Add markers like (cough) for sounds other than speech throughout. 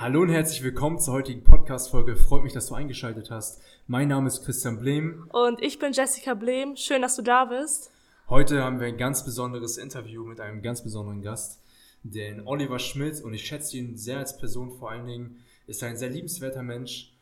Hallo und herzlich willkommen zur heutigen Podcast-Folge. Freut mich, dass du eingeschaltet hast. Mein Name ist Christian Blehm. Und ich bin Jessica Blehm. Schön, dass du da bist. Heute haben wir ein ganz besonderes Interview mit einem ganz besonderen Gast, den Oliver Schmidt. Und ich schätze ihn sehr als Person vor allen Dingen. Ist ein sehr liebenswerter Mensch.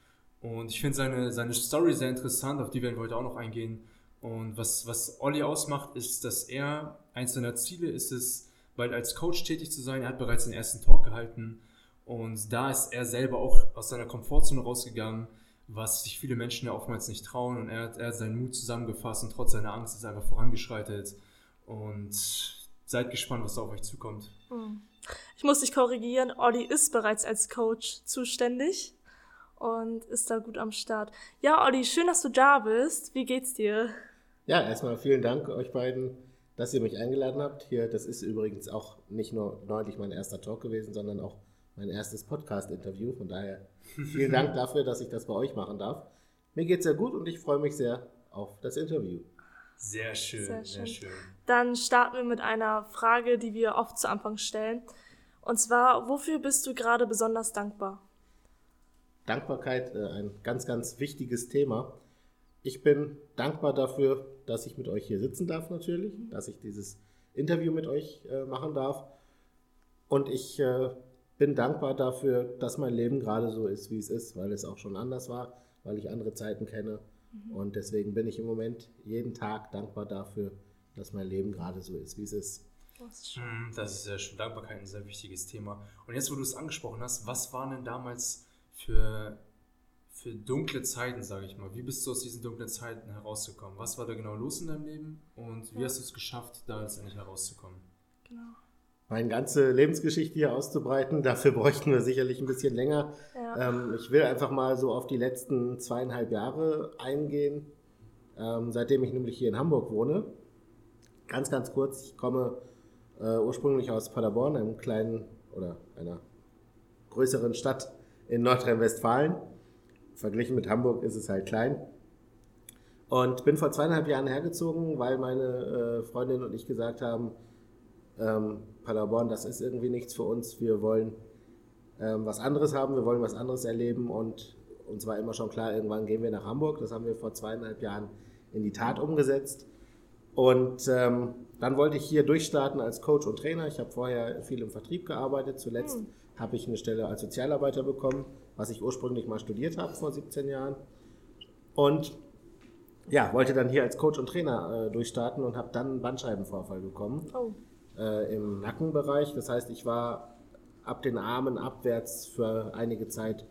Und ich finde seine, seine Story sehr interessant, auf die werden wir heute auch noch eingehen. Und was, was Olli ausmacht, ist, dass er, eins seiner Ziele ist es, bald als Coach tätig zu sein. Er hat bereits den ersten Talk gehalten und da ist er selber auch aus seiner Komfortzone rausgegangen, was sich viele Menschen ja oftmals nicht trauen. Und er hat, er hat seinen Mut zusammengefasst und trotz seiner Angst ist er einfach vorangeschreitet. Und seid gespannt, was da auf euch zukommt. Hm. Ich muss dich korrigieren, Olli ist bereits als Coach zuständig und ist da gut am Start. Ja, Olli, schön, dass du da bist. Wie geht's dir? Ja, erstmal vielen Dank euch beiden, dass ihr mich eingeladen habt. Hier, das ist übrigens auch nicht nur neulich mein erster Talk gewesen, sondern auch mein erstes Podcast-Interview. Von daher vielen Dank dafür, dass ich das bei euch machen darf. Mir geht's sehr gut und ich freue mich sehr auf das Interview. Sehr schön, sehr schön, sehr schön. Dann starten wir mit einer Frage, die wir oft zu Anfang stellen. Und zwar, wofür bist du gerade besonders dankbar? Dankbarkeit, äh, ein ganz, ganz wichtiges Thema. Ich bin dankbar dafür, dass ich mit euch hier sitzen darf natürlich, dass ich dieses Interview mit euch äh, machen darf. Und ich äh, bin dankbar dafür, dass mein Leben gerade so ist, wie es ist, weil es auch schon anders war, weil ich andere Zeiten kenne. Mhm. Und deswegen bin ich im Moment jeden Tag dankbar dafür, dass mein Leben gerade so ist, wie es ist. Das ist, ist sehr schön. Dankbarkeit ein sehr wichtiges Thema. Und jetzt, wo du es angesprochen hast, was waren denn damals für, für dunkle Zeiten, sage ich mal? Wie bist du aus diesen dunklen Zeiten herausgekommen? Was war da genau los in deinem Leben und wie ja. hast du es geschafft, da letztendlich herauszukommen? Genau meine ganze Lebensgeschichte hier auszubreiten. Dafür bräuchten wir sicherlich ein bisschen länger. Ja. Ähm, ich will einfach mal so auf die letzten zweieinhalb Jahre eingehen, ähm, seitdem ich nämlich hier in Hamburg wohne. Ganz, ganz kurz, ich komme äh, ursprünglich aus Paderborn, einem kleinen oder einer größeren Stadt in Nordrhein-Westfalen. Verglichen mit Hamburg ist es halt klein. Und bin vor zweieinhalb Jahren hergezogen, weil meine äh, Freundin und ich gesagt haben, ähm, Paderborn, das ist irgendwie nichts für uns. Wir wollen ähm, was anderes haben, wir wollen was anderes erleben und uns war immer schon klar, irgendwann gehen wir nach Hamburg. Das haben wir vor zweieinhalb Jahren in die Tat umgesetzt. Und ähm, dann wollte ich hier durchstarten als Coach und Trainer. Ich habe vorher viel im Vertrieb gearbeitet. Zuletzt mhm. habe ich eine Stelle als Sozialarbeiter bekommen, was ich ursprünglich mal studiert habe vor 17 Jahren. Und ja, wollte dann hier als Coach und Trainer äh, durchstarten und habe dann einen Bandscheibenvorfall bekommen. Oh äh, im Nackenbereich. Das heißt, ich war ab den Armen abwärts für einige Zeit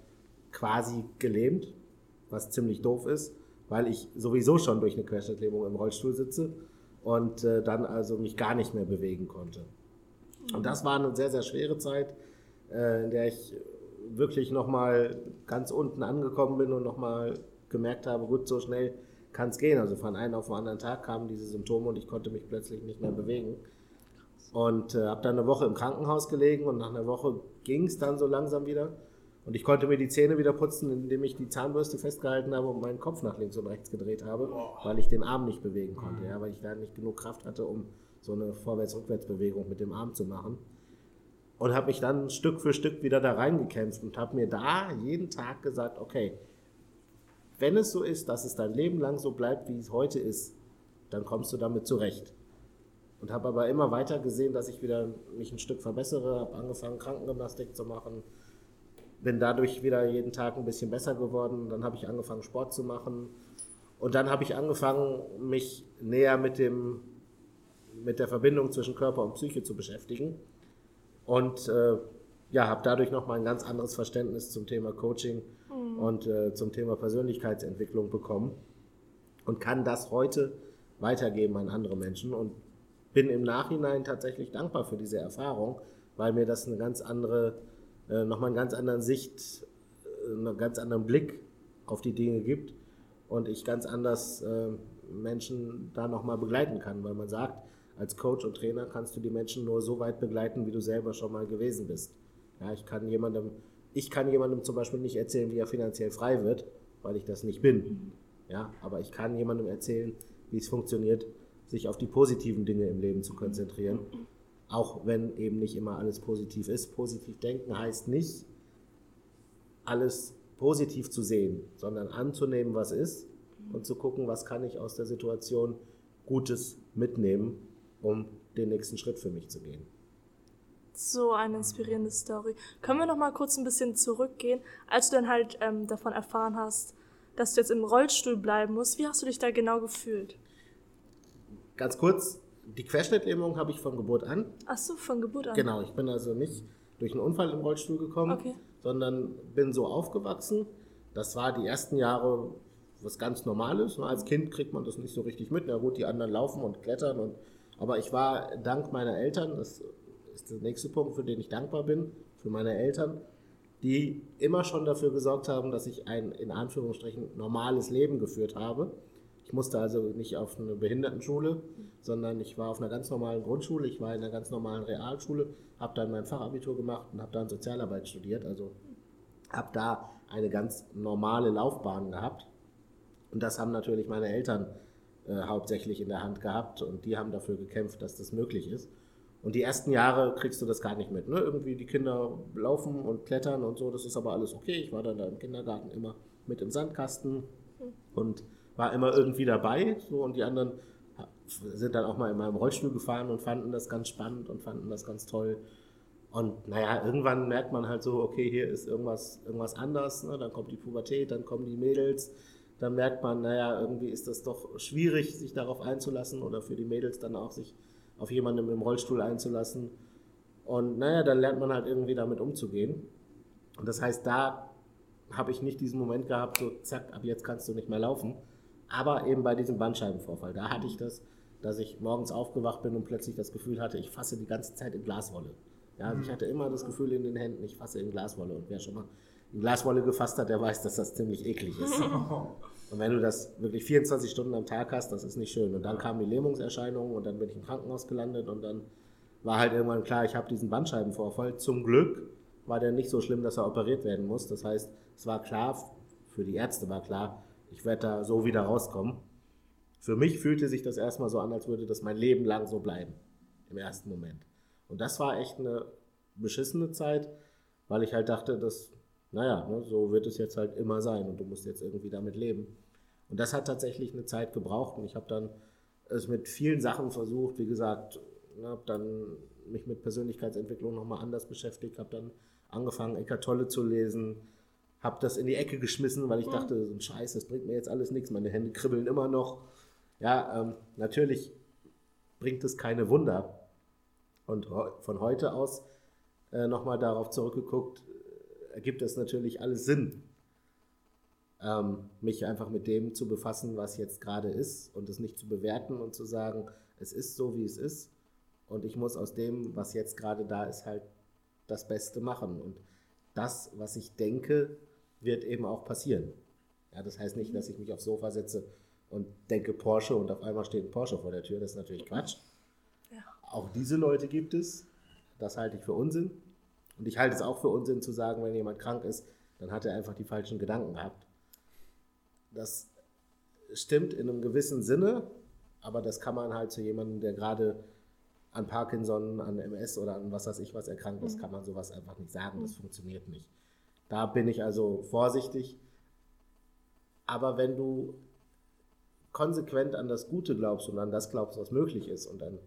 quasi gelähmt, was ziemlich doof ist, weil ich sowieso schon durch eine Querschnittlähmung im Rollstuhl sitze und äh, dann also mich gar nicht mehr bewegen konnte. Und das war eine sehr, sehr schwere Zeit, äh, in der ich wirklich nochmal ganz unten angekommen bin und nochmal gemerkt habe, gut, so schnell kann es gehen. Also von einem auf den anderen Tag kamen diese Symptome und ich konnte mich plötzlich nicht mehr bewegen. Und äh, habe dann eine Woche im Krankenhaus gelegen und nach einer Woche ging es dann so langsam wieder. Und ich konnte mir die Zähne wieder putzen, indem ich die Zahnbürste festgehalten habe und meinen Kopf nach links und rechts gedreht habe, weil ich den Arm nicht bewegen konnte, ja, weil ich da nicht genug Kraft hatte, um so eine Vorwärts-Rückwärts-Bewegung mit dem Arm zu machen. Und habe mich dann Stück für Stück wieder da reingekämpft und habe mir da jeden Tag gesagt, okay, wenn es so ist, dass es dein Leben lang so bleibt, wie es heute ist, dann kommst du damit zurecht und habe aber immer weiter gesehen, dass ich wieder mich ein Stück verbessere, habe angefangen Krankengymnastik zu machen, bin dadurch wieder jeden Tag ein bisschen besser geworden, dann habe ich angefangen Sport zu machen. Und dann habe ich angefangen mich näher mit dem mit der Verbindung zwischen Körper und Psyche zu beschäftigen. Und äh, ja, habe dadurch noch mal ein ganz anderes Verständnis zum Thema Coaching mhm. und äh, zum Thema Persönlichkeitsentwicklung bekommen. Und kann das heute weitergeben an andere Menschen. Und bin im Nachhinein tatsächlich dankbar für diese Erfahrung, weil mir das eine ganz andere, äh, nochmal einen ganz anderen Sicht, äh, einen ganz anderen Blick auf die Dinge gibt und ich ganz anders äh, Menschen da nochmal begleiten kann, weil man sagt, als Coach und Trainer kannst du die Menschen nur so weit begleiten, wie du selber schon mal gewesen bist. Ja, ich kann jemandem, ich kann jemandem zum Beispiel nicht erzählen, wie er finanziell frei wird, weil ich das nicht bin. Ja, aber ich kann jemandem erzählen, wie es funktioniert, sich auf die positiven Dinge im Leben zu konzentrieren. Auch wenn eben nicht immer alles positiv ist. Positiv denken heißt nicht, alles positiv zu sehen, sondern anzunehmen, was ist und zu gucken, was kann ich aus der Situation Gutes mitnehmen, um den nächsten Schritt für mich zu gehen. So eine inspirierende Story. Können wir noch mal kurz ein bisschen zurückgehen, als du dann halt ähm, davon erfahren hast, dass du jetzt im Rollstuhl bleiben musst. Wie hast du dich da genau gefühlt? Ganz kurz, die Querschnittlähmung habe ich von Geburt an. Ach so, von Geburt an. Genau, ich bin also nicht durch einen Unfall im Rollstuhl gekommen, okay. sondern bin so aufgewachsen. Das war die ersten Jahre was ganz Normales. Als Kind kriegt man das nicht so richtig mit. Na gut, die anderen laufen und klettern. Und, aber ich war dank meiner Eltern, das ist der nächste Punkt, für den ich dankbar bin, für meine Eltern, die immer schon dafür gesorgt haben, dass ich ein in Anführungsstrichen normales Leben geführt habe. Ich musste also nicht auf eine Behindertenschule, sondern ich war auf einer ganz normalen Grundschule, ich war in einer ganz normalen Realschule, habe dann mein Fachabitur gemacht und habe dann Sozialarbeit studiert. Also habe da eine ganz normale Laufbahn gehabt. Und das haben natürlich meine Eltern äh, hauptsächlich in der Hand gehabt und die haben dafür gekämpft, dass das möglich ist. Und die ersten Jahre kriegst du das gar nicht mit. Ne? Irgendwie die Kinder laufen und klettern und so, das ist aber alles okay. Ich war dann da im Kindergarten immer mit im Sandkasten und war immer irgendwie dabei. So, und die anderen sind dann auch mal in meinem Rollstuhl gefahren und fanden das ganz spannend und fanden das ganz toll. Und naja, irgendwann merkt man halt so, okay, hier ist irgendwas, irgendwas anders. Ne? Dann kommt die Pubertät, dann kommen die Mädels. Dann merkt man, naja, irgendwie ist das doch schwierig, sich darauf einzulassen oder für die Mädels dann auch sich auf jemanden im Rollstuhl einzulassen. Und naja, dann lernt man halt irgendwie damit umzugehen. Und das heißt, da habe ich nicht diesen Moment gehabt, so zack, ab jetzt kannst du nicht mehr laufen. Aber eben bei diesem Bandscheibenvorfall, da hatte ich das, dass ich morgens aufgewacht bin und plötzlich das Gefühl hatte, ich fasse die ganze Zeit in Glaswolle. Ja, also ich hatte immer das Gefühl in den Händen, ich fasse in Glaswolle. Und wer schon mal in Glaswolle gefasst hat, der weiß, dass das ziemlich eklig ist. (laughs) Und wenn du das wirklich 24 Stunden am Tag hast, das ist nicht schön. Und dann kamen die Lähmungserscheinungen und dann bin ich im Krankenhaus gelandet und dann war halt irgendwann klar, ich habe diesen Bandscheibenvorfall. Zum Glück war der nicht so schlimm, dass er operiert werden muss. Das heißt, es war klar, für die Ärzte war klar, ich werde da so wieder rauskommen. Für mich fühlte sich das erstmal so an, als würde das mein Leben lang so bleiben. Im ersten Moment. Und das war echt eine beschissene Zeit, weil ich halt dachte, dass naja, ne, so wird es jetzt halt immer sein und du musst jetzt irgendwie damit leben. Und das hat tatsächlich eine Zeit gebraucht und ich habe dann es mit vielen Sachen versucht, wie gesagt, ne, habe dann mich mit Persönlichkeitsentwicklung nochmal anders beschäftigt, habe dann angefangen, Eckart Tolle zu lesen, habe das in die Ecke geschmissen, weil ich dachte, so ein Scheiß, das bringt mir jetzt alles nichts, meine Hände kribbeln immer noch. Ja, ähm, natürlich bringt es keine Wunder. Und von heute aus äh, nochmal darauf zurückgeguckt, ergibt es natürlich alles Sinn, ähm, mich einfach mit dem zu befassen, was jetzt gerade ist und es nicht zu bewerten und zu sagen, es ist so, wie es ist und ich muss aus dem, was jetzt gerade da ist, halt das Beste machen. Und das, was ich denke, wird eben auch passieren. Ja, das heißt nicht, dass ich mich aufs Sofa setze und denke Porsche und auf einmal steht ein Porsche vor der Tür. Das ist natürlich Quatsch. Ja. Auch diese Leute gibt es. Das halte ich für Unsinn. Und ich halte es auch für Unsinn zu sagen, wenn jemand krank ist, dann hat er einfach die falschen Gedanken gehabt. Das stimmt in einem gewissen Sinne, aber das kann man halt zu jemandem, der gerade an Parkinson, an MS oder an was weiß ich was erkrankt ist, mhm. kann man sowas einfach nicht sagen. Das mhm. funktioniert nicht. Da bin ich also vorsichtig. Aber wenn du konsequent an das Gute glaubst und an das glaubst, was möglich ist und an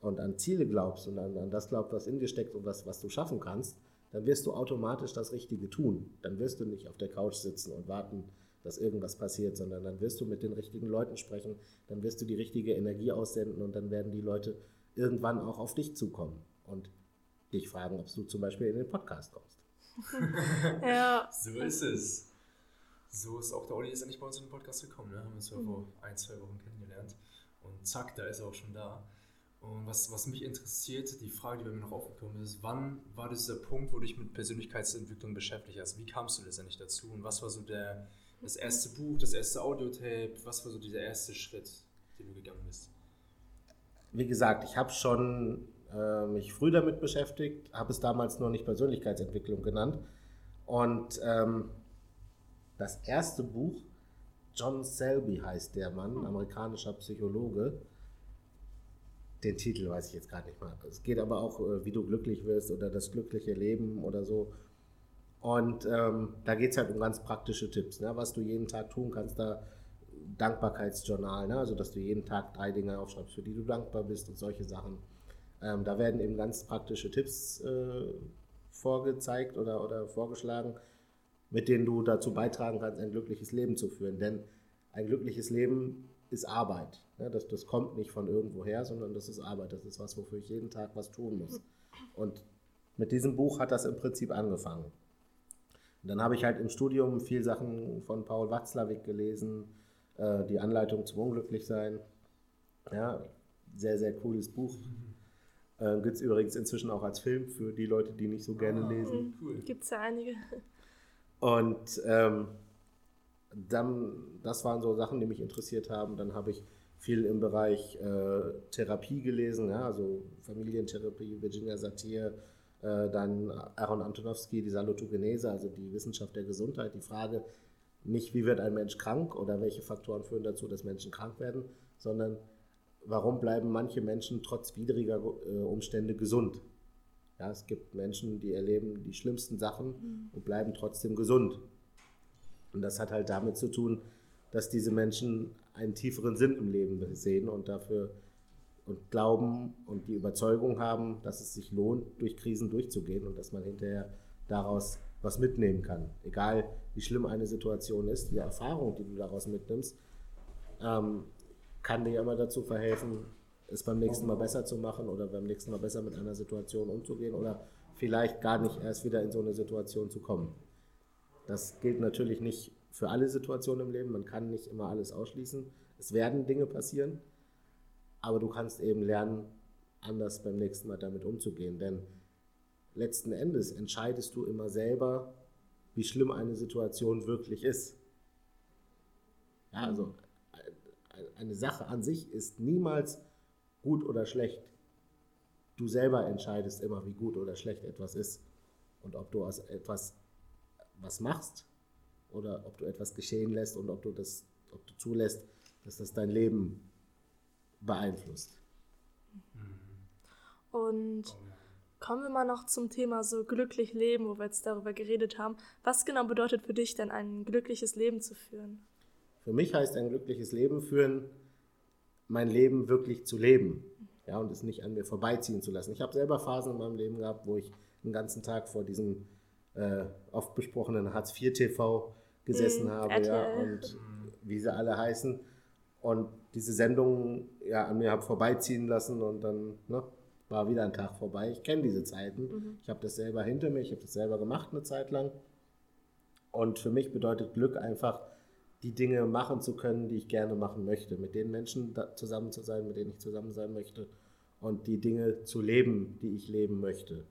und an Ziele glaubst und an, an das glaubst, was in dir steckt und was, was du schaffen kannst, dann wirst du automatisch das Richtige tun. Dann wirst du nicht auf der Couch sitzen und warten, dass irgendwas passiert, sondern dann wirst du mit den richtigen Leuten sprechen, dann wirst du die richtige Energie aussenden und dann werden die Leute irgendwann auch auf dich zukommen und dich fragen, ob du zum Beispiel in den Podcast kommst. Ja. (laughs) So ist es. So ist auch der Olli ist ja nicht bei uns in den Podcast gekommen, ne? Haben wir uns ja mhm. vor ein, zwei Wochen kennengelernt. Und zack, da ist er auch schon da. Und was, was mich interessiert, die Frage, die bei mir noch aufgekommen ist, wann war dieser Punkt, wo du dich mit Persönlichkeitsentwicklung beschäftigt hast? Wie kamst du letztendlich dazu? Und was war so der, das erste Buch, das erste Audiotape? Was war so dieser erste Schritt, den du gegangen bist? Wie gesagt, ich habe schon äh, mich früh damit beschäftigt, habe es damals noch nicht Persönlichkeitsentwicklung genannt. Und ähm, das erste Buch, John Selby heißt der Mann, amerikanischer Psychologe, den Titel weiß ich jetzt gerade nicht mal. Es geht aber auch, äh, wie du glücklich wirst oder das glückliche Leben oder so. Und ähm, da geht es halt um ganz praktische Tipps, ne? was du jeden Tag tun kannst. Da Dankbarkeitsjournal, ne? also dass du jeden Tag drei Dinge aufschreibst, für die du dankbar bist und solche Sachen. Ähm, da werden eben ganz praktische Tipps äh, vorgezeigt oder, oder vorgeschlagen, mit denen du dazu beitragen kannst, ein glückliches Leben zu führen. Denn ein glückliches Leben ist Arbeit. Ne? Das, das kommt nicht von irgendwoher, sondern das ist Arbeit. Das ist was, wofür ich jeden Tag was tun muss. Und mit diesem Buch hat das im Prinzip angefangen. Und dann habe ich halt im Studium viel Sachen von Paul Watzlawick gelesen, äh, die Anleitung zum Unglücklichsein. Ja, sehr, sehr cooles Buch. Äh, Gibt es übrigens inzwischen auch als Film für die Leute, die nicht so gerne ah, lesen. Cool. Gibt es ja einige. Und ähm, dann, das waren so Sachen, die mich interessiert haben. Dann habe ich viel im Bereich äh, Therapie gelesen, ja, also Familientherapie, Virginia Satir, äh, dann Aaron Antonowski, die Salutogenese, also die Wissenschaft der Gesundheit, die Frage nicht, wie wird ein Mensch krank oder welche Faktoren führen dazu, dass Menschen krank werden, sondern warum bleiben manche Menschen trotz widriger äh, Umstände gesund. Ja, es gibt Menschen, die erleben die schlimmsten Sachen mhm. und bleiben trotzdem gesund. Und das hat halt damit zu tun, dass diese Menschen einen tieferen Sinn im Leben sehen und dafür und glauben und die Überzeugung haben, dass es sich lohnt, durch Krisen durchzugehen und dass man hinterher daraus was mitnehmen kann. Egal wie schlimm eine Situation ist, die Erfahrung, die du daraus mitnimmst, ähm, kann dir immer dazu verhelfen, es beim nächsten Mal besser zu machen oder beim nächsten Mal besser mit einer Situation umzugehen oder vielleicht gar nicht erst wieder in so eine Situation zu kommen. Das gilt natürlich nicht für alle Situationen im Leben. Man kann nicht immer alles ausschließen. Es werden Dinge passieren, aber du kannst eben lernen, anders beim nächsten Mal damit umzugehen. Denn letzten Endes entscheidest du immer selber, wie schlimm eine Situation wirklich ist. Ja, also eine Sache an sich ist niemals gut oder schlecht. Du selber entscheidest immer, wie gut oder schlecht etwas ist. Und ob du aus etwas was machst oder ob du etwas geschehen lässt und ob du das, ob du zulässt, dass das dein Leben beeinflusst. Und kommen wir mal noch zum Thema so glücklich leben, wo wir jetzt darüber geredet haben. Was genau bedeutet für dich denn ein glückliches Leben zu führen? Für mich heißt ein glückliches Leben führen, mein Leben wirklich zu leben. Ja, und es nicht an mir vorbeiziehen zu lassen. Ich habe selber Phasen in meinem Leben gehabt, wo ich den ganzen Tag vor diesem äh, oft besprochenen Hartz IV TV gesessen mm, habe, ja, und wie sie alle heißen. Und diese Sendungen ja, an mir habe vorbeiziehen lassen und dann ne, war wieder ein Tag vorbei. Ich kenne diese Zeiten. Mhm. Ich habe das selber hinter mir, ich habe das selber gemacht eine Zeit lang. Und für mich bedeutet Glück einfach, die Dinge machen zu können, die ich gerne machen möchte, mit den Menschen zusammen zu sein, mit denen ich zusammen sein möchte und die Dinge zu leben, die ich leben möchte.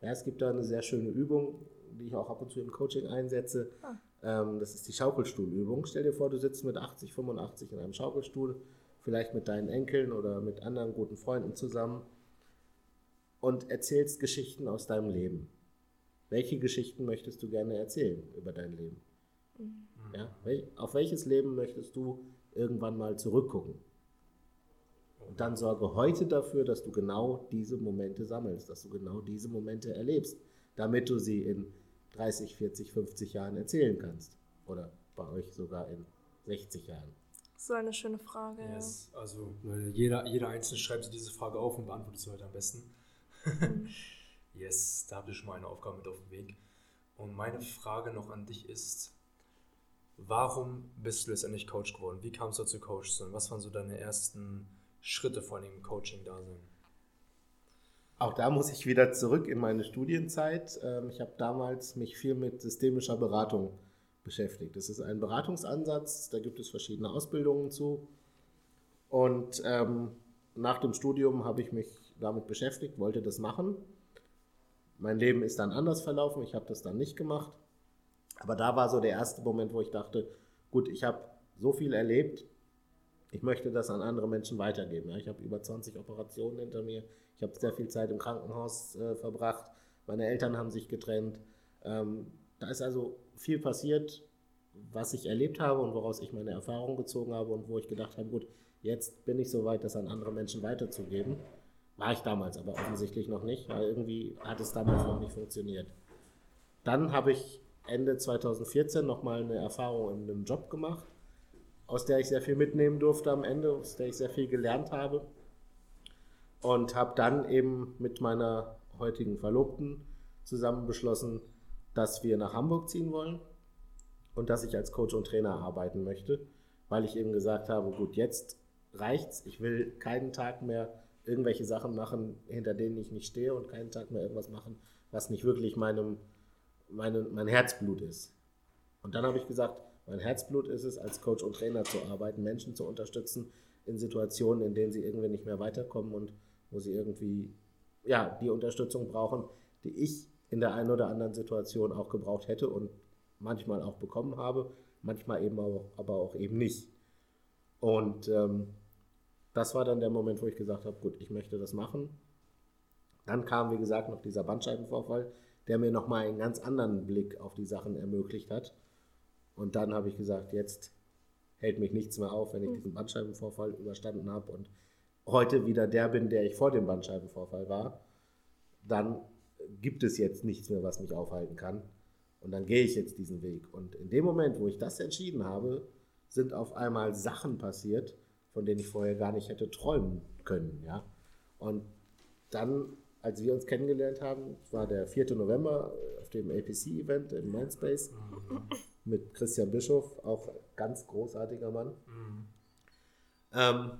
Ja, es gibt da eine sehr schöne Übung, die ich auch ab und zu im Coaching einsetze. Ah. Ähm, das ist die Schaukelstuhlübung. Stell dir vor, du sitzt mit 80, 85 in einem Schaukelstuhl, vielleicht mit deinen Enkeln oder mit anderen guten Freunden zusammen und erzählst Geschichten aus deinem Leben. Welche Geschichten möchtest du gerne erzählen über dein Leben? Mhm. Ja? Auf welches Leben möchtest du irgendwann mal zurückgucken? Und dann sorge heute dafür, dass du genau diese Momente sammelst, dass du genau diese Momente erlebst, damit du sie in 30, 40, 50 Jahren erzählen kannst. Oder bei euch sogar in 60 Jahren. So eine schöne Frage. Yes. Ja. Also jeder, jeder Einzelne schreibt sich diese Frage auf und beantwortet sie heute am besten. Mhm. (laughs) yes, da habt ihr schon mal eine Aufgabe mit auf dem Weg. Und meine Frage noch an dich ist, warum bist du letztendlich Coach geworden? Wie kamst du dazu, Coach zu sein? Was waren so deine ersten Schritte vor dem Coaching-Dasein? Auch da muss ich wieder zurück in meine Studienzeit. Ähm, ich habe damals mich viel mit systemischer Beratung beschäftigt. Das ist ein Beratungsansatz, da gibt es verschiedene Ausbildungen zu. Und ähm, nach dem Studium habe ich mich damit beschäftigt, wollte das machen. Mein Leben ist dann anders verlaufen, ich habe das dann nicht gemacht. Aber da war so der erste Moment, wo ich dachte, gut, ich habe so viel erlebt, ich möchte das an andere Menschen weitergeben. ich habe über 20 Operationen hinter mir, ich habe sehr viel Zeit im Krankenhaus äh, verbracht. Meine Eltern haben sich getrennt. Ähm, da ist also viel passiert, was ich erlebt habe und woraus ich meine Erfahrungen gezogen habe und wo ich gedacht habe, gut, jetzt bin ich so weit, das an andere Menschen weiterzugeben. War ich damals aber offensichtlich noch nicht, weil irgendwie hat es damals noch nicht funktioniert. dann habe ich Ende 2014 nochmal eine Erfahrung in einem Job gemacht, aus der ich sehr viel mitnehmen durfte am Ende, aus der ich sehr viel gelernt habe. Und habe dann eben mit meiner heutigen Verlobten zusammen beschlossen, dass wir nach Hamburg ziehen wollen und dass ich als Coach und Trainer arbeiten möchte, weil ich eben gesagt habe, gut, jetzt reicht's. Ich will keinen Tag mehr irgendwelche Sachen machen, hinter denen ich nicht stehe und keinen Tag mehr irgendwas machen, was nicht wirklich meinem, meine, mein Herzblut ist. Und dann habe ich gesagt, mein Herzblut ist es, als Coach und Trainer zu arbeiten, Menschen zu unterstützen in Situationen, in denen sie irgendwie nicht mehr weiterkommen und wo sie irgendwie ja, die Unterstützung brauchen, die ich in der einen oder anderen Situation auch gebraucht hätte und manchmal auch bekommen habe, manchmal eben auch, aber auch eben nicht. Und ähm, das war dann der Moment, wo ich gesagt habe, gut, ich möchte das machen. Dann kam, wie gesagt, noch dieser Bandscheibenvorfall, der mir nochmal einen ganz anderen Blick auf die Sachen ermöglicht hat. Und dann habe ich gesagt, jetzt hält mich nichts mehr auf, wenn ich hm. diesen Bandscheibenvorfall überstanden habe und heute wieder der bin, der ich vor dem Bandscheibenvorfall war, dann gibt es jetzt nichts mehr, was mich aufhalten kann. Und dann gehe ich jetzt diesen Weg. Und in dem Moment, wo ich das entschieden habe, sind auf einmal Sachen passiert, von denen ich vorher gar nicht hätte träumen können. Ja? Und dann, als wir uns kennengelernt haben, war der 4. November auf dem APC-Event im Mindspace mhm. mit Christian Bischof, auch ganz großartiger Mann. Mhm. Ähm,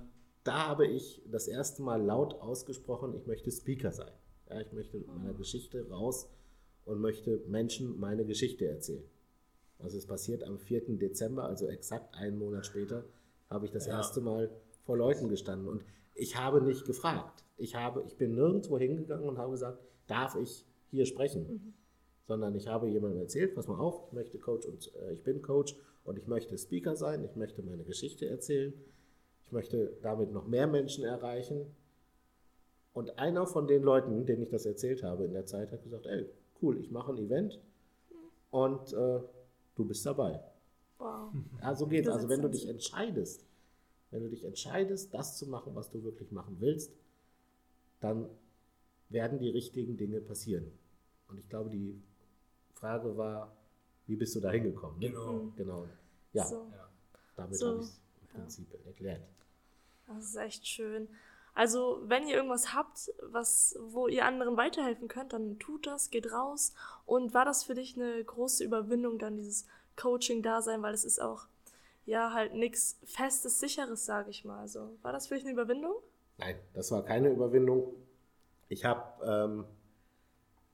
da habe ich das erste Mal laut ausgesprochen, ich möchte Speaker sein. Ja, ich möchte mit meiner Geschichte raus und möchte Menschen meine Geschichte erzählen. Also es passiert am 4. Dezember, also exakt einen Monat später, habe ich das ja. erste Mal vor Leuten gestanden. Und ich habe nicht gefragt. Ich, habe, ich bin nirgendwo hingegangen und habe gesagt, darf ich hier sprechen? Mhm. Sondern ich habe jemandem erzählt, pass mal auf, ich möchte Coach und äh, ich bin Coach und ich möchte Speaker sein, ich möchte meine Geschichte erzählen, ich möchte damit noch mehr Menschen erreichen. Und einer von den Leuten, denen ich das erzählt habe in der Zeit, hat gesagt, ey, cool, ich mache ein Event und äh, du bist dabei. Wow. Ja, so geht's. Also wenn du dich entscheidest, wenn du dich entscheidest, das zu machen, was du wirklich machen willst, dann werden die richtigen Dinge passieren. Und ich glaube, die Frage war, wie bist du da hingekommen? Ne? Genau. Mhm. genau. Ja, so. damit so. habe ich es im Prinzip ja. erklärt. Das ist echt schön. Also, wenn ihr irgendwas habt, was, wo ihr anderen weiterhelfen könnt, dann tut das, geht raus. Und war das für dich eine große Überwindung, dann dieses Coaching-Dasein, weil es ist auch, ja, halt nichts Festes, Sicheres, sage ich mal. Also, war das für dich eine Überwindung? Nein, das war keine Überwindung. Ich habe ähm,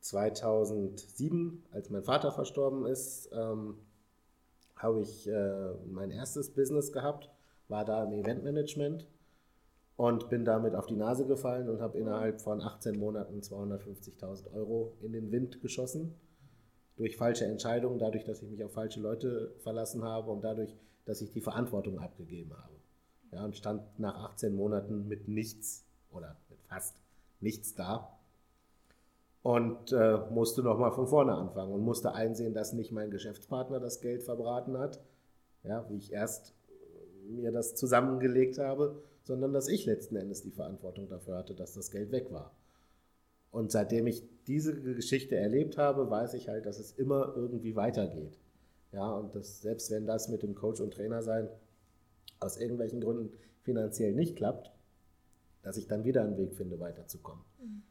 2007, als mein Vater verstorben ist, ähm, habe ich äh, mein erstes Business gehabt, war da im Eventmanagement und bin damit auf die Nase gefallen und habe innerhalb von 18 Monaten 250.000 Euro in den Wind geschossen. Durch falsche Entscheidungen, dadurch, dass ich mich auf falsche Leute verlassen habe und dadurch, dass ich die Verantwortung abgegeben habe. Ja, und stand nach 18 Monaten mit nichts oder mit fast nichts da und äh, musste nochmal von vorne anfangen und musste einsehen, dass nicht mein Geschäftspartner das Geld verbraten hat, ja, wie ich erst mir das zusammengelegt habe, sondern dass ich letzten Endes die Verantwortung dafür hatte, dass das Geld weg war. Und seitdem ich diese Geschichte erlebt habe, weiß ich halt, dass es immer irgendwie weitergeht. Ja, und dass selbst wenn das mit dem Coach und Trainer sein aus irgendwelchen Gründen finanziell nicht klappt, dass ich dann wieder einen Weg finde, weiterzukommen. Mhm.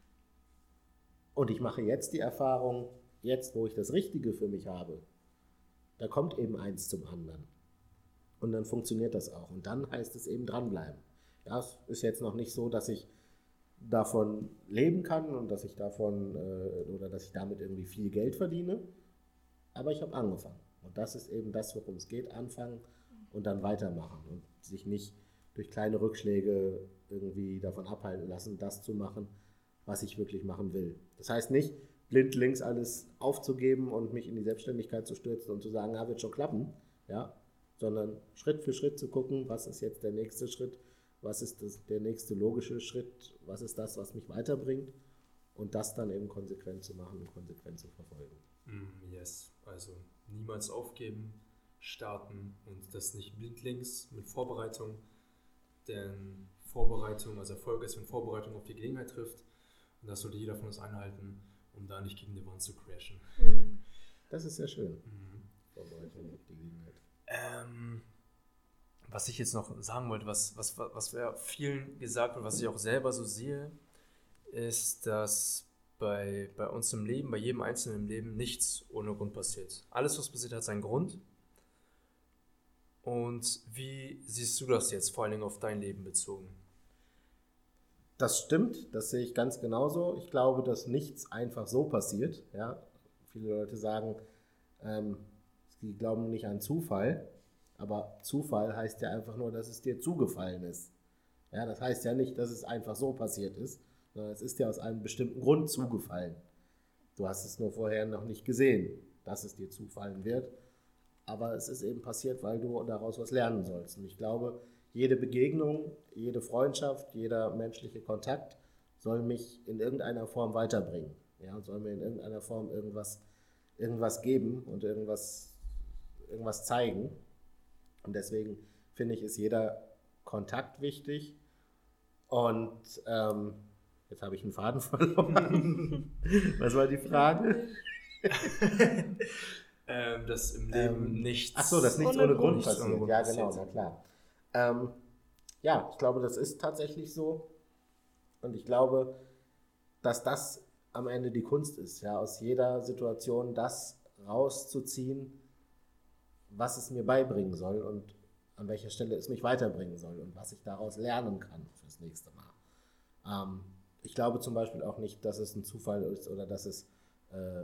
Und ich mache jetzt die Erfahrung, jetzt wo ich das Richtige für mich habe, da kommt eben eins zum anderen. Und dann funktioniert das auch. Und dann heißt es eben dranbleiben. Ja, es ist jetzt noch nicht so, dass ich davon leben kann und dass ich davon äh, oder dass ich damit irgendwie viel Geld verdiene. Aber ich habe angefangen. Und das ist eben das, worum es geht. Anfangen und dann weitermachen und sich nicht durch kleine Rückschläge irgendwie davon abhalten lassen, das zu machen, was ich wirklich machen will. Das heißt nicht, blindlings alles aufzugeben und mich in die Selbstständigkeit zu stürzen und zu sagen, ja, wird schon klappen, ja, sondern Schritt für Schritt zu gucken, was ist jetzt der nächste Schritt, was ist das, der nächste logische Schritt, was ist das, was mich weiterbringt und das dann eben konsequent zu machen und konsequent zu verfolgen. Mm, yes, also niemals aufgeben, starten und das nicht blindlings mit Vorbereitung, denn Vorbereitung, also Erfolg ist, wenn Vorbereitung auf die Gelegenheit trifft und das sollte jeder von uns einhalten, um da nicht gegen die Wand zu crashen. Mhm. Das ist sehr schön. Mhm. Ähm, was ich jetzt noch sagen wollte, was, was, was wir vielen gesagt und was ich auch selber so sehe, ist, dass bei, bei uns im Leben, bei jedem Einzelnen im Leben, nichts ohne Grund passiert. Alles, was passiert, hat seinen Grund. Und wie siehst du das jetzt, vor allen Dingen auf dein Leben bezogen? Das stimmt, das sehe ich ganz genauso. Ich glaube, dass nichts einfach so passiert. Ja? Viele Leute sagen, ähm, sie glauben nicht an Zufall, aber Zufall heißt ja einfach nur, dass es dir zugefallen ist. Ja, das heißt ja nicht, dass es einfach so passiert ist, sondern es ist dir aus einem bestimmten Grund zugefallen. Du hast es nur vorher noch nicht gesehen, dass es dir zufallen wird. Aber es ist eben passiert, weil du daraus was lernen sollst. Und ich glaube, jede Begegnung, jede Freundschaft, jeder menschliche Kontakt soll mich in irgendeiner Form weiterbringen. Ja, soll mir in irgendeiner Form irgendwas, irgendwas geben und irgendwas, irgendwas zeigen. Und deswegen finde ich, ist jeder Kontakt wichtig. Und ähm, Jetzt habe ich einen Faden (laughs) verloren. Was war die Frage? (laughs) ähm, dass im Leben ähm, nichts. Ach so, dass nichts ohne, ohne Grund, passiert. Ohne Grund ja, genau, na klar. Ähm, ja, ich glaube, das ist tatsächlich so. Und ich glaube, dass das am Ende die Kunst ist, ja, aus jeder Situation das rauszuziehen, was es mir beibringen soll und an welcher Stelle es mich weiterbringen soll und was ich daraus lernen kann fürs nächste Mal. Ähm, ich glaube zum Beispiel auch nicht, dass es ein Zufall ist oder dass es, äh,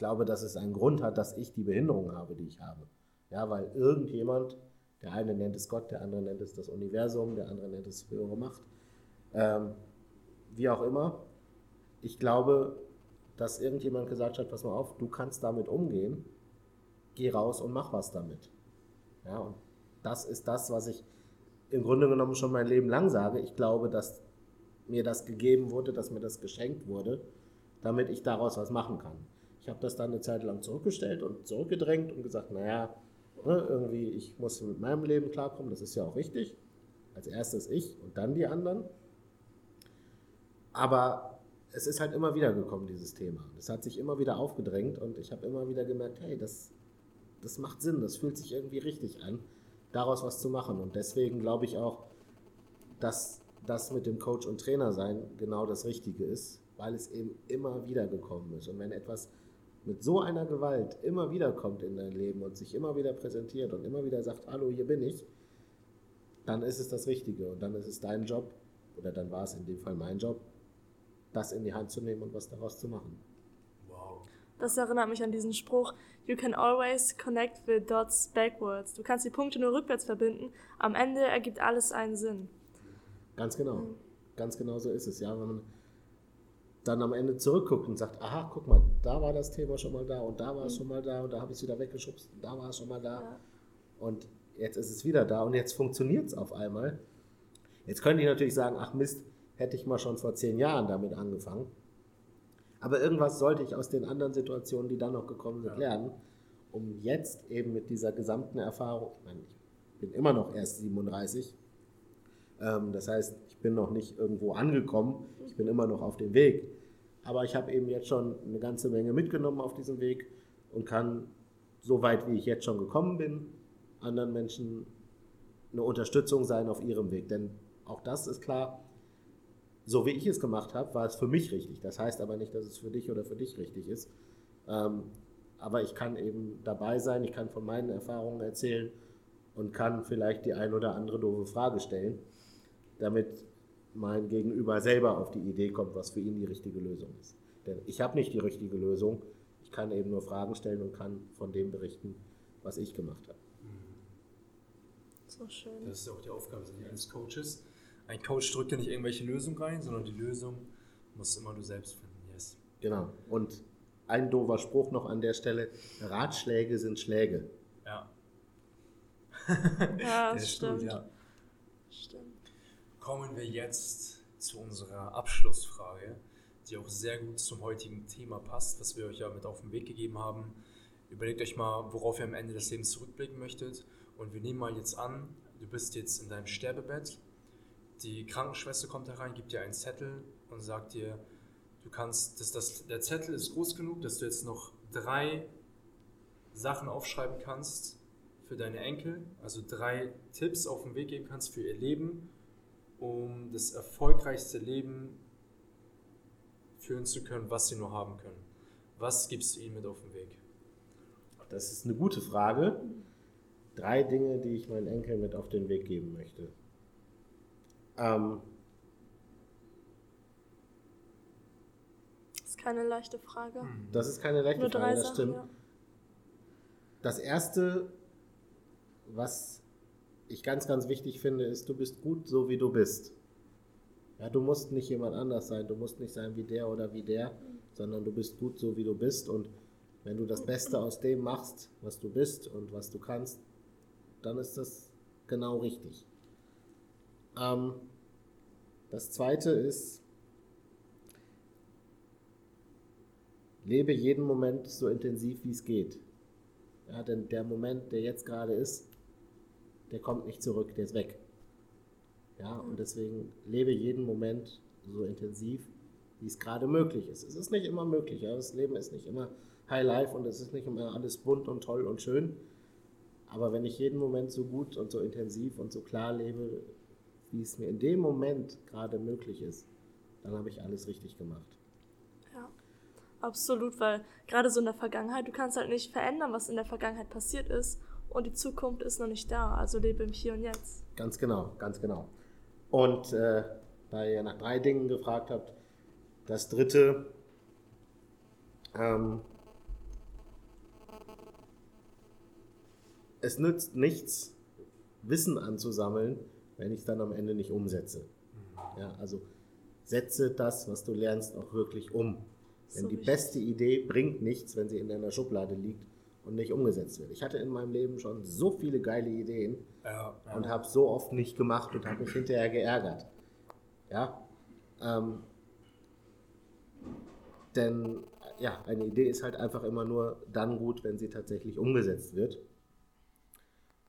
glaube, dass es einen Grund hat, dass ich die Behinderung habe, die ich habe. Ja, weil irgendjemand, der eine nennt es Gott, der andere nennt es das Universum, der andere nennt es höhere Macht, ähm, wie auch immer. Ich glaube, dass irgendjemand gesagt hat, pass mal auf, du kannst damit umgehen, geh raus und mach was damit. Ja, und das ist das, was ich im Grunde genommen schon mein Leben lang sage. Ich glaube, dass mir das gegeben wurde, dass mir das geschenkt wurde, damit ich daraus was machen kann. Ich habe das dann eine Zeit lang zurückgestellt und zurückgedrängt und gesagt, naja, ne, irgendwie, ich muss mit meinem Leben klarkommen, das ist ja auch richtig. Als erstes ich und dann die anderen. Aber es ist halt immer wieder gekommen, dieses Thema. Es hat sich immer wieder aufgedrängt und ich habe immer wieder gemerkt, hey, das, das macht Sinn, das fühlt sich irgendwie richtig an, daraus was zu machen. Und deswegen glaube ich auch, dass das mit dem Coach und Trainer sein genau das Richtige ist, weil es eben immer wieder gekommen ist. Und wenn etwas mit so einer Gewalt immer wieder kommt in dein Leben und sich immer wieder präsentiert und immer wieder sagt, hallo, hier bin ich, dann ist es das Richtige und dann ist es dein Job, oder dann war es in dem Fall mein Job, das in die Hand zu nehmen und was daraus zu machen. Wow. Das erinnert mich an diesen Spruch, You can always connect the dots backwards. Du kannst die Punkte nur rückwärts verbinden. Am Ende ergibt alles einen Sinn. Ganz genau. Mhm. Ganz genau so ist es, ja. Wenn man dann am Ende zurückguckt und sagt, aha, guck mal, da war das Thema schon mal da und da war es mhm. schon mal da und da habe ich es wieder weggeschubst und da war es schon mal da. Ja. Und jetzt ist es wieder da und jetzt funktioniert es auf einmal. Jetzt könnte ich natürlich sagen, ach Mist, hätte ich mal schon vor zehn Jahren damit angefangen. Aber irgendwas sollte ich aus den anderen Situationen, die dann noch gekommen sind, ja. lernen, um jetzt eben mit dieser gesamten Erfahrung, ich meine, ich bin immer noch erst 37, ähm, das heißt, ich bin noch nicht irgendwo angekommen, ich bin immer noch auf dem Weg. Aber ich habe eben jetzt schon eine ganze Menge mitgenommen auf diesem Weg und kann, so weit wie ich jetzt schon gekommen bin, anderen Menschen eine Unterstützung sein auf ihrem Weg. Denn auch das ist klar, so wie ich es gemacht habe, war es für mich richtig. Das heißt aber nicht, dass es für dich oder für dich richtig ist. Ähm, aber ich kann eben dabei sein, ich kann von meinen Erfahrungen erzählen und kann vielleicht die ein oder andere doofe Frage stellen damit mein Gegenüber selber auf die Idee kommt, was für ihn die richtige Lösung ist. Denn ich habe nicht die richtige Lösung. Ich kann eben nur Fragen stellen und kann von dem berichten, was ich gemacht habe. So schön. Das ist auch die Aufgabe eines Coaches. Ein Coach drückt ja nicht irgendwelche Lösungen rein, sondern die Lösung musst immer du selbst finden. Yes. Genau. Und ein doofer Spruch noch an der Stelle: Ratschläge sind Schläge. Ja. ja, (laughs) das stimmt. ja. Stimmt kommen wir jetzt zu unserer Abschlussfrage, die auch sehr gut zum heutigen Thema passt, was wir euch ja mit auf den Weg gegeben haben. Überlegt euch mal, worauf ihr am Ende des Lebens zurückblicken möchtet. Und wir nehmen mal jetzt an, du bist jetzt in deinem Sterbebett. Die Krankenschwester kommt herein, gibt dir einen Zettel und sagt dir, du kannst, dass das, der Zettel ist groß genug, dass du jetzt noch drei Sachen aufschreiben kannst für deine Enkel, also drei Tipps auf den Weg geben kannst für ihr Leben, um das erfolgreichste Leben führen zu können, was sie nur haben können. Was gibst du ihnen mit auf den Weg? Das ist eine gute Frage. Drei Dinge, die ich meinen Enkeln mit auf den Weg geben möchte. Ähm, das ist keine leichte Frage. Hm. Das ist keine leichte Nur Frage, das Sachen, stimmt. Ja. Das erste, was ich ganz, ganz wichtig finde, ist, du bist gut so, wie du bist. Ja, du musst nicht jemand anders sein, du musst nicht sein wie der oder wie der, sondern du bist gut so, wie du bist. Und wenn du das Beste aus dem machst, was du bist und was du kannst, dann ist das genau richtig. Ähm, das zweite ist, lebe jeden Moment so intensiv, wie es geht. Ja, denn der Moment, der jetzt gerade ist, der kommt nicht zurück, der ist weg. Ja, und deswegen lebe jeden Moment so intensiv, wie es gerade möglich ist. Es ist nicht immer möglich, ja, das Leben ist nicht immer High Life und es ist nicht immer alles bunt und toll und schön. Aber wenn ich jeden Moment so gut und so intensiv und so klar lebe, wie es mir in dem Moment gerade möglich ist, dann habe ich alles richtig gemacht. Ja, absolut, weil gerade so in der Vergangenheit, du kannst halt nicht verändern, was in der Vergangenheit passiert ist und die Zukunft ist noch nicht da, also lebe im Hier und Jetzt. Ganz genau, ganz genau. Und äh, da ihr nach drei Dingen gefragt habt, das dritte, ähm, es nützt nichts, Wissen anzusammeln, wenn ich es dann am Ende nicht umsetze. Ja, also setze das, was du lernst, auch wirklich um. Denn so die beste Idee bringt nichts, wenn sie in einer Schublade liegt und nicht umgesetzt wird. Ich hatte in meinem Leben schon so viele geile Ideen ja, ja. und habe so oft nicht gemacht und habe mich hinterher geärgert. Ja, ähm, denn ja, eine Idee ist halt einfach immer nur dann gut, wenn sie tatsächlich umgesetzt wird.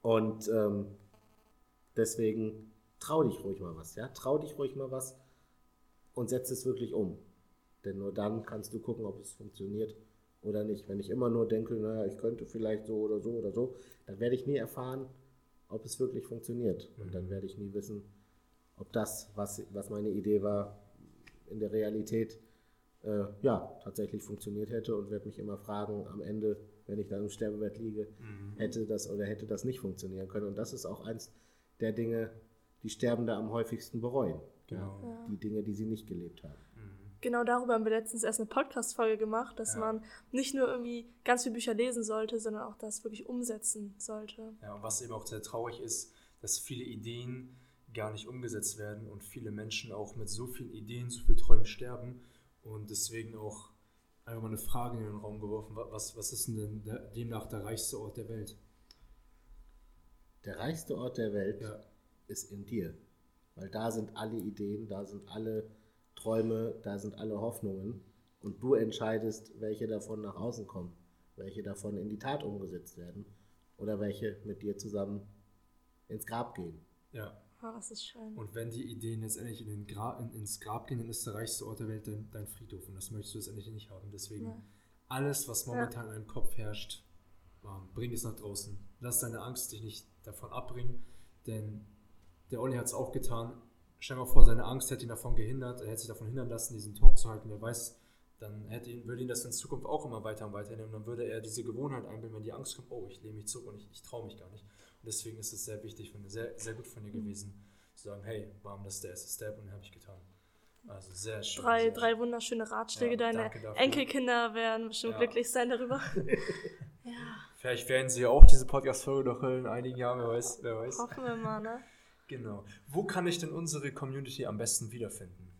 Und ähm, deswegen trau dich ruhig mal was, ja? Trau dich ruhig mal was und setz es wirklich um. Denn nur dann kannst du gucken, ob es funktioniert oder nicht. Wenn ich immer nur denke, naja, ich könnte vielleicht so oder so oder so, dann werde ich nie erfahren, ob es wirklich funktioniert. Und dann werde ich nie wissen, ob das, was, was meine Idee war, in der Realität äh, ja, tatsächlich funktioniert hätte und werde mich immer fragen am Ende, wenn ich dann im Sterbebett liege, mhm. hätte das oder hätte das nicht funktionieren können. Und das ist auch eins der Dinge, die Sterbende am häufigsten bereuen. Genau. Ja. Die Dinge, die sie nicht gelebt haben. Genau darüber haben wir letztens erst eine Podcast-Folge gemacht, dass ja. man nicht nur irgendwie ganz viele Bücher lesen sollte, sondern auch das wirklich umsetzen sollte. Ja, und was eben auch sehr traurig ist, dass viele Ideen gar nicht umgesetzt werden und viele Menschen auch mit so vielen Ideen, so viel Träumen sterben und deswegen auch einfach mal eine Frage in den Raum geworfen. Was, was ist denn der, demnach der reichste Ort der Welt? Der reichste Ort der Welt ja. ist in dir. Weil da sind alle Ideen, da sind alle Träume, da sind alle Hoffnungen. Und du entscheidest, welche davon nach außen kommen, welche davon in die Tat umgesetzt werden oder welche mit dir zusammen ins Grab gehen. Ja. Oh, das ist schön. Und wenn die Ideen letztendlich in den Gra in, ins Grab gehen, dann ist der reichste Ort der Welt dein, dein Friedhof. Und das möchtest du letztendlich nicht haben. Deswegen ja. alles, was momentan ja. in deinem Kopf herrscht, bring es nach draußen. Lass deine Angst dich nicht davon abbringen, denn der Olli hat es auch getan. Stell dir mal vor, seine Angst hätte ihn davon gehindert, er hätte sich davon hindern lassen, diesen Talk zu halten. Wer weiß, dann hätte ihn, würde ihn das in Zukunft auch immer weiter und weiter nehmen. Und dann würde er diese Gewohnheit einbilden, wenn die Angst kommt, oh, ich lehne mich zurück und ich, ich traue mich gar nicht. Und deswegen ist es sehr wichtig, finde sehr, sehr gut von dir gewesen, zu sagen, hey, warum das der erste Step und habe ich getan. Also sehr schön. Drei, sehr drei schön. wunderschöne Ratschläge. Ja, Deine Enkelkinder werden bestimmt ja. glücklich sein darüber. (laughs) ja. Vielleicht werden sie auch diese Podcast-Folge noch in einigen Jahren, wer weiß, wer weiß. Hoffen wir mal, ne? Genau. Wo kann ich denn unsere Community am besten wiederfinden?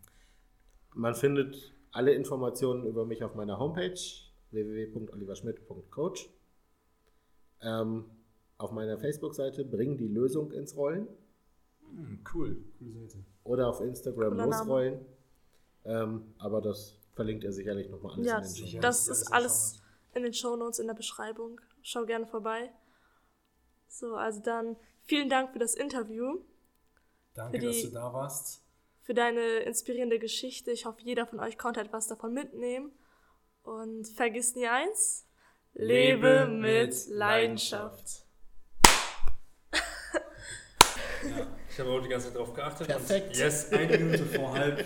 Man findet alle Informationen über mich auf meiner Homepage www.oliverschmidt.coach. Ähm, auf meiner Facebook-Seite Bring die Lösung ins Rollen. Hm, cool, coole Seite. Oder auf Instagram Losrollen. Ähm, aber das verlinkt er sicherlich nochmal alles ja, in den Show Das ist alles in den Show Notes in der Beschreibung. Schau gerne vorbei. So, also dann vielen Dank für das Interview. Danke, die, dass du da warst. Für deine inspirierende Geschichte. Ich hoffe, jeder von euch konnte etwas davon mitnehmen. Und vergiss nie eins. Lebe, lebe mit Leidenschaft. Leidenschaft. ja, ich habe auch die ganze Zeit darauf geachtet. Perfekt. yes, eine Minute vor halb.